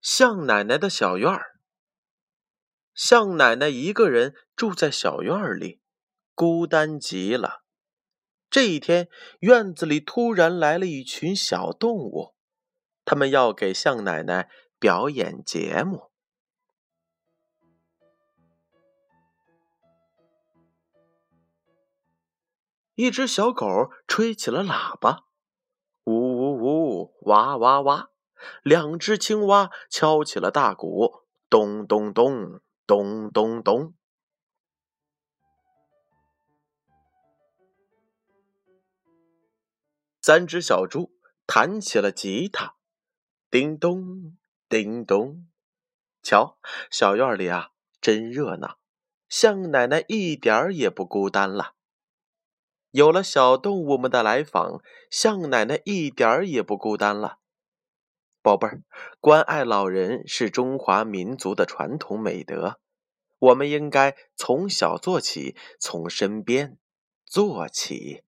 向奶奶的小院儿。向奶奶一个人住在小院里，孤单极了。这一天，院子里突然来了一群小动物，他们要给向奶奶表演节目。一只小狗吹起了喇叭，呜呜呜，哇哇哇。两只青蛙敲起了大鼓，咚咚咚，咚咚咚。三只小猪弹起了吉他，叮咚，叮咚。瞧，小院里啊，真热闹。向奶奶一点儿也不孤单了。有了小动物们的来访，向奶奶一点儿也不孤单了。宝贝儿，关爱老人是中华民族的传统美德，我们应该从小做起，从身边做起。